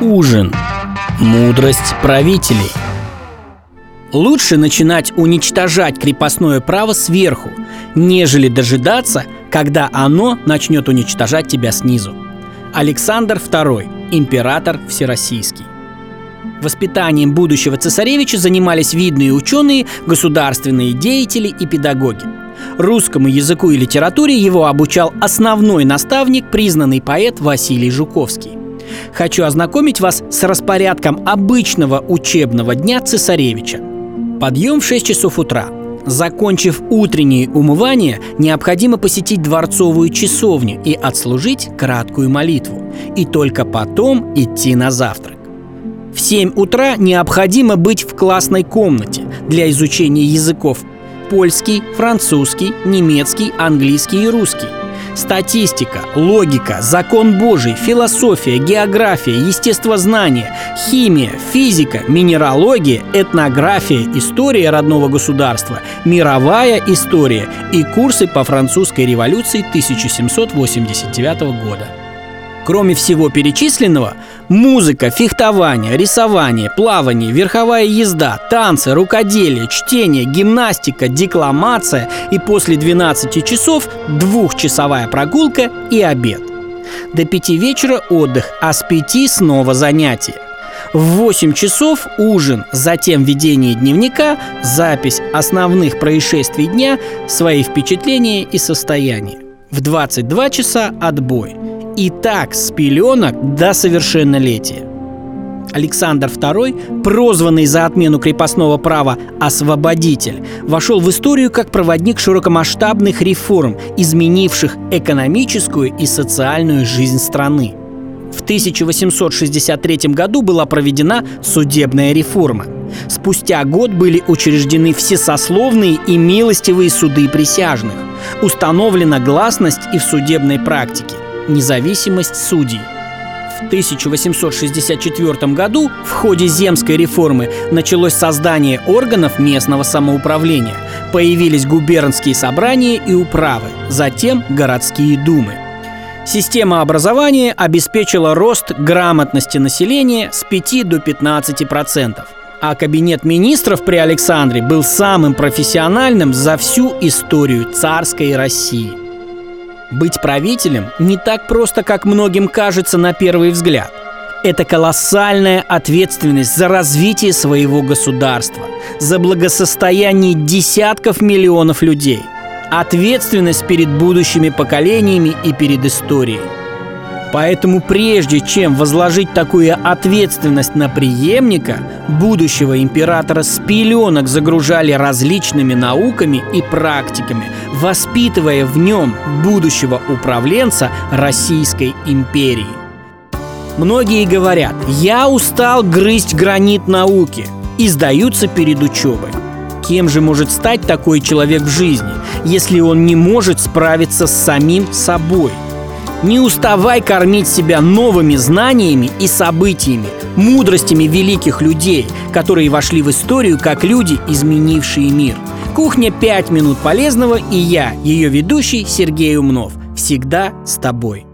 Ужин. Мудрость правителей. Лучше начинать уничтожать крепостное право сверху, нежели дожидаться, когда оно начнет уничтожать тебя снизу. Александр II, император всероссийский. Воспитанием будущего цесаревича занимались видные ученые, государственные деятели и педагоги. Русскому языку и литературе его обучал основной наставник, признанный поэт Василий Жуковский. Хочу ознакомить вас с распорядком обычного учебного дня цесаревича. Подъем в 6 часов утра. Закончив утреннее умывание, необходимо посетить дворцовую часовню и отслужить краткую молитву. И только потом идти на завтрак. В 7 утра необходимо быть в классной комнате для изучения языков польский, французский, немецкий, английский и русский. Статистика, логика, закон Божий, философия, география, естествознание, химия, физика, минералогия, этнография, история родного государства, мировая история и курсы по французской революции 1789 года. Кроме всего перечисленного, музыка, фехтование, рисование, плавание, верховая езда, танцы, рукоделие, чтение, гимнастика, декламация и после 12 часов двухчасовая прогулка и обед. До пяти вечера отдых, а с пяти снова занятия. В 8 часов ужин, затем ведение дневника, запись основных происшествий дня, свои впечатления и состояния. В 22 часа отбой – и так с пеленок до совершеннолетия. Александр II, прозванный за отмену крепостного права «освободитель», вошел в историю как проводник широкомасштабных реформ, изменивших экономическую и социальную жизнь страны. В 1863 году была проведена судебная реформа. Спустя год были учреждены всесословные и милостивые суды присяжных. Установлена гласность и в судебной практике независимость судей. В 1864 году в ходе земской реформы началось создание органов местного самоуправления. Появились губернские собрания и управы, затем городские думы. Система образования обеспечила рост грамотности населения с 5 до 15 процентов. А кабинет министров при Александре был самым профессиональным за всю историю царской России – быть правителем не так просто, как многим кажется на первый взгляд. Это колоссальная ответственность за развитие своего государства, за благосостояние десятков миллионов людей, ответственность перед будущими поколениями и перед историей. Поэтому прежде чем возложить такую ответственность на преемника, будущего императора с пеленок загружали различными науками и практиками, воспитывая в нем будущего управленца Российской империи. Многие говорят, я устал грызть гранит науки и сдаются перед учебой. Кем же может стать такой человек в жизни, если он не может справиться с самим собой – не уставай кормить себя новыми знаниями и событиями, мудростями великих людей, которые вошли в историю как люди, изменившие мир. Кухня «Пять минут полезного» и я, ее ведущий Сергей Умнов. Всегда с тобой.